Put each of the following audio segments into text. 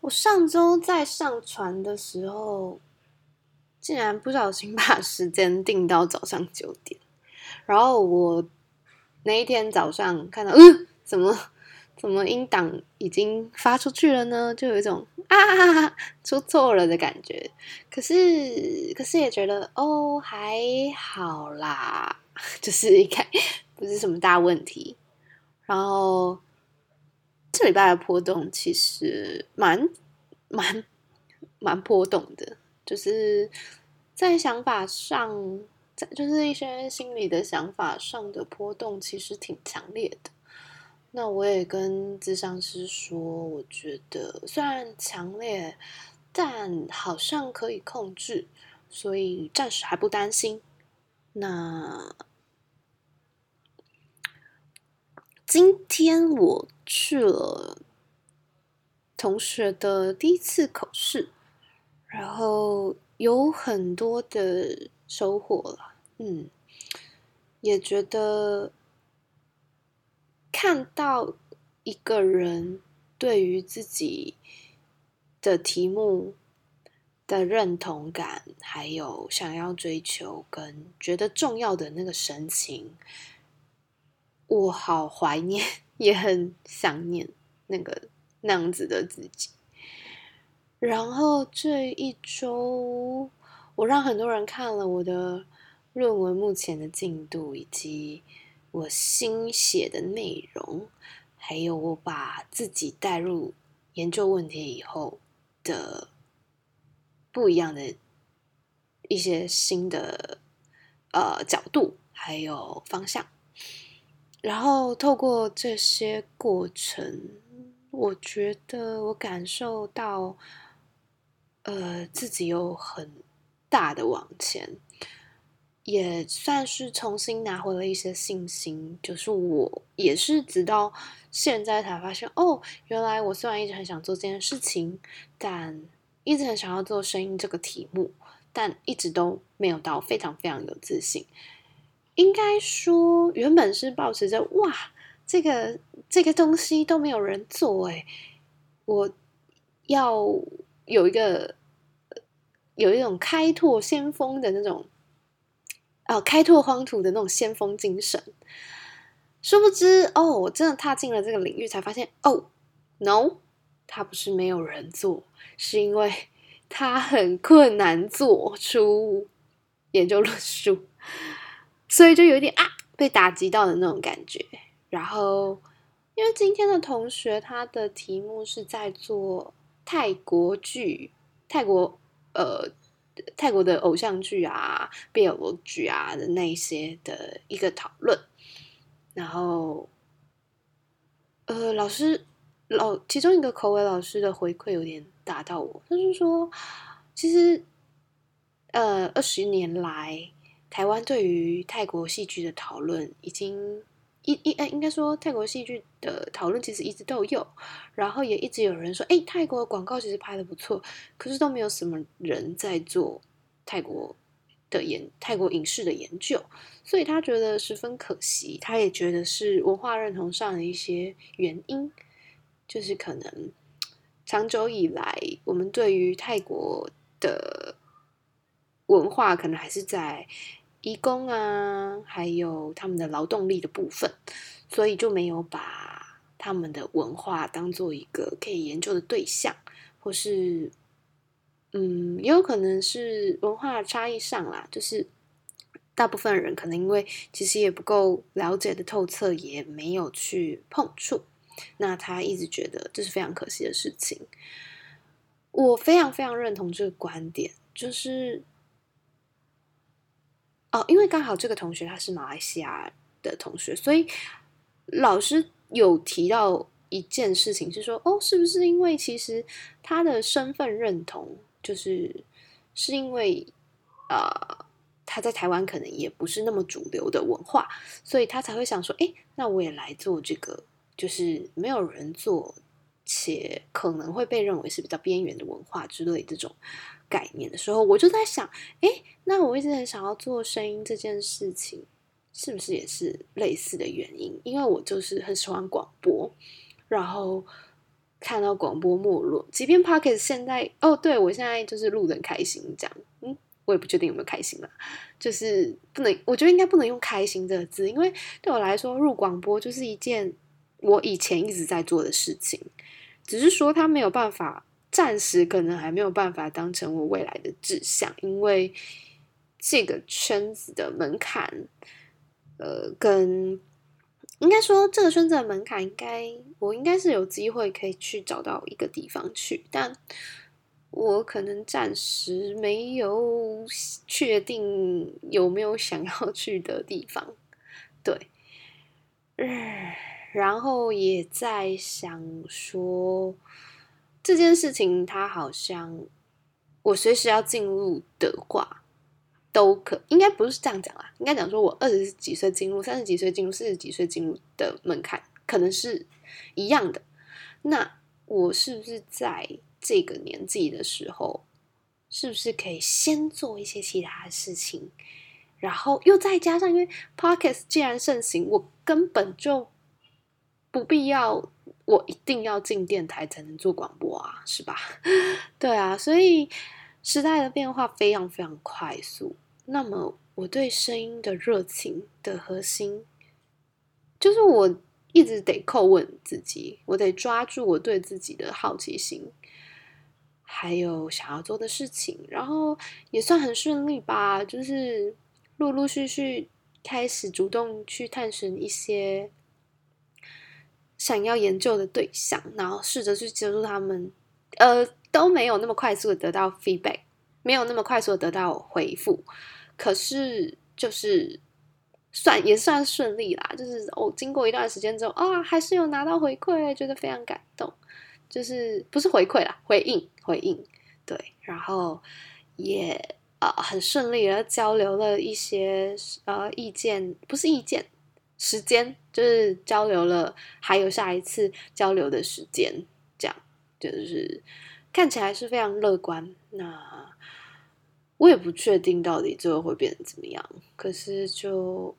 我上周在上传的时候，竟然不小心 把时间定到早上九点，然后我那一天早上看到，嗯，怎么怎么音档已经发出去了呢？就有一种啊出错了的感觉。可是可是也觉得哦还好啦，就是应该不是什么大问题。然后。这礼拜的波动其实蛮蛮蛮波动的，就是在想法上，在就是一些心理的想法上的波动，其实挺强烈的。那我也跟智商师说，我觉得虽然强烈，但好像可以控制，所以暂时还不担心。那。今天我去了同学的第一次考试，然后有很多的收获了。嗯，也觉得看到一个人对于自己的题目的认同感，还有想要追求跟觉得重要的那个神情。我好怀念，也很想念那个那样子的自己。然后这一周，我让很多人看了我的论文目前的进度，以及我新写的内容，还有我把自己带入研究问题以后的不一样的一些新的呃角度，还有方向。然后透过这些过程，我觉得我感受到，呃，自己有很大的往前，也算是重新拿回了一些信心。就是我也是直到现在才发现，哦，原来我虽然一直很想做这件事情，但一直很想要做声音这个题目，但一直都没有到非常非常有自信。应该说，原本是保持着哇，这个这个东西都没有人做哎，我要有一个有一种开拓先锋的那种，哦，开拓荒土的那种先锋精神。殊不知，哦，我真的踏进了这个领域，才发现，哦，no，它不是没有人做，是因为它很困难做出研究论述。所以就有点啊被打击到的那种感觉。然后，因为今天的同学他的题目是在做泰国剧、泰国呃泰国的偶像剧啊、BL 剧啊的那些的一个讨论。然后，呃，老师老其中一个口尾老师的回馈有点打到我，他是说，其实呃二十年来。台湾对于泰国戏剧的讨论，已经一一哎，应该说泰国戏剧的讨论其实一直都有，然后也一直有人说，哎，泰国广告其实拍的不错，可是都没有什么人在做泰国的研泰国影视的研究，所以他觉得十分可惜，他也觉得是文化认同上的一些原因，就是可能长久以来我们对于泰国的文化可能还是在。义工啊，还有他们的劳动力的部分，所以就没有把他们的文化当做一个可以研究的对象，或是，嗯，也有可能是文化差异上啦，就是大部分人可能因为其实也不够了解的透彻，也没有去碰触，那他一直觉得这是非常可惜的事情。我非常非常认同这个观点，就是。哦，因为刚好这个同学他是马来西亚的同学，所以老师有提到一件事情，是说哦，是不是因为其实他的身份认同就是是因为呃他在台湾可能也不是那么主流的文化，所以他才会想说，哎，那我也来做这个，就是没有人做且可能会被认为是比较边缘的文化之类这种。概念的时候，我就在想，哎，那我一直很想要做声音这件事情，是不是也是类似的原因？因为我就是很喜欢广播，然后看到广播没落，即便 Pocket 现在哦，对我现在就是录的很开心，这样，嗯，我也不确定有没有开心啦，就是不能，我觉得应该不能用开心这个字，因为对我来说，录广播就是一件我以前一直在做的事情，只是说他没有办法，暂时可能还没有办法当成我未来的志向，因为这个圈子的门槛，呃，跟。应该说，这个圈子的门槛，应该我应该是有机会可以去找到一个地方去，但我可能暂时没有确定有没有想要去的地方。对，然后也在想说这件事情，它好像我随时要进入的话。都可应该不是这样讲啦，应该讲说我二十几岁进入，三十几岁进入，四十几岁进入的门槛可能是一样的。那我是不是在这个年纪的时候，是不是可以先做一些其他的事情，然后又再加上，因为 Pockets 既然盛行，我根本就不必要，我一定要进电台才能做广播啊，是吧？对啊，所以时代的变化非常非常快速。那么，我对声音的热情的核心，就是我一直得叩问自己，我得抓住我对自己的好奇心，还有想要做的事情，然后也算很顺利吧。就是陆陆续续开始主动去探寻一些想要研究的对象，然后试着去接触他们，呃，都没有那么快速的得到 feedback，没有那么快速的得到回复。可是，就是算也算顺利啦。就是哦，经过一段时间之后啊，还是有拿到回馈，觉得非常感动。就是不是回馈啦，回应回应。对，然后也啊很顺利的交流了一些呃意见，不是意见，时间就是交流了，还有下一次交流的时间，这样就是看起来是非常乐观。那。我也不确定到底最后会变成怎么样，可是就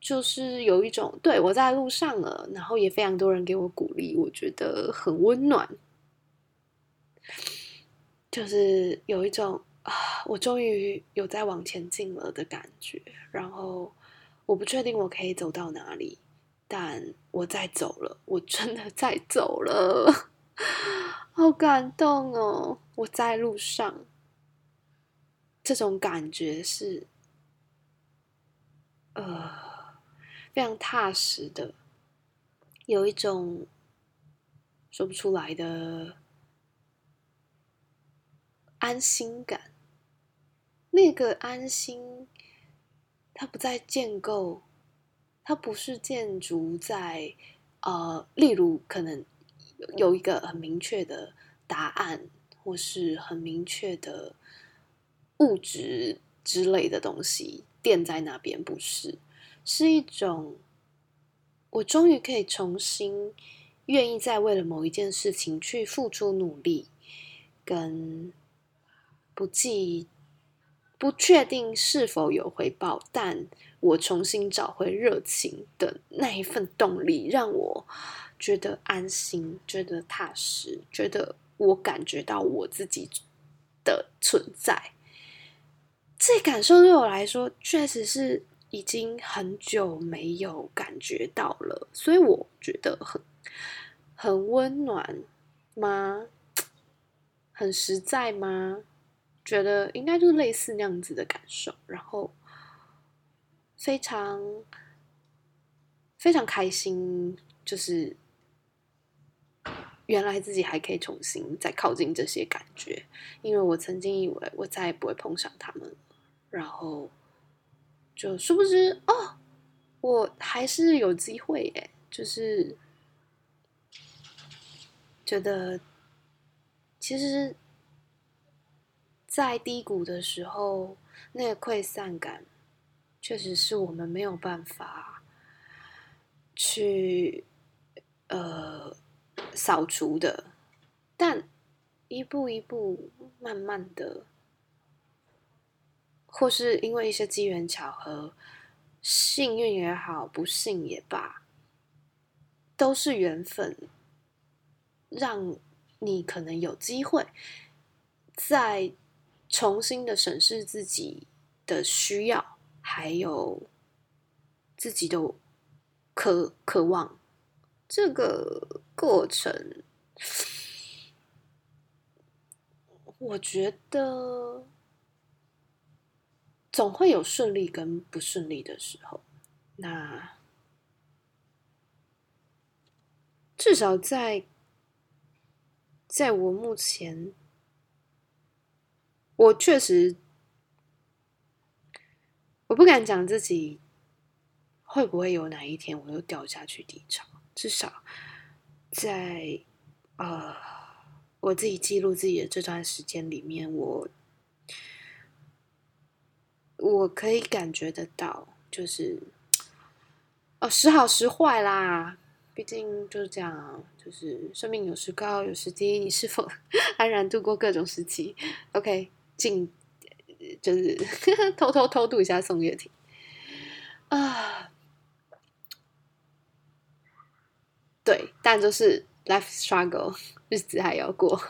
就是有一种对我在路上了，然后也非常多人给我鼓励，我觉得很温暖，就是有一种啊，我终于有在往前进了的感觉。然后我不确定我可以走到哪里，但我在走了，我真的在走了，好感动哦！我在路上。这种感觉是，呃，非常踏实的，有一种说不出来的安心感。那个安心，它不在建构，它不是建筑在，呃，例如可能有一个很明确的答案，或是很明确的。物质之类的东西垫在那边，不是，是一种我终于可以重新愿意再为了某一件事情去付出努力，跟不计不确定是否有回报，但我重新找回热情的那一份动力，让我觉得安心，觉得踏实，觉得我感觉到我自己的存在。这感受对我来说，确实是已经很久没有感觉到了，所以我觉得很很温暖吗？很实在吗？觉得应该就是类似那样子的感受，然后非常非常开心，就是原来自己还可以重新再靠近这些感觉，因为我曾经以为我再也不会碰上他们了。然后就殊不知哦，我还是有机会耶！就是觉得，其实，在低谷的时候，那个溃散感，确实是我们没有办法去呃扫除的。但一步一步，慢慢的。或是因为一些机缘巧合，幸运也好，不幸也罢，都是缘分。让你可能有机会再重新的审视自己的需要，还有自己的渴渴望。这个过程，我觉得总会有顺利跟不顺利的时候。那至少在在我目前，我确实我不敢讲自己会不会有哪一天我又掉下去低潮。至少在呃，我自己记录自己的这段时间里面，我我可以感觉得到，就是哦，时好时坏啦。毕竟就是这样，就是生命有时高有时低。你是否 安然度过各种时期？OK，进就是 偷偷偷渡一下宋岳庭啊。对，但就是 life struggle，日子还要过。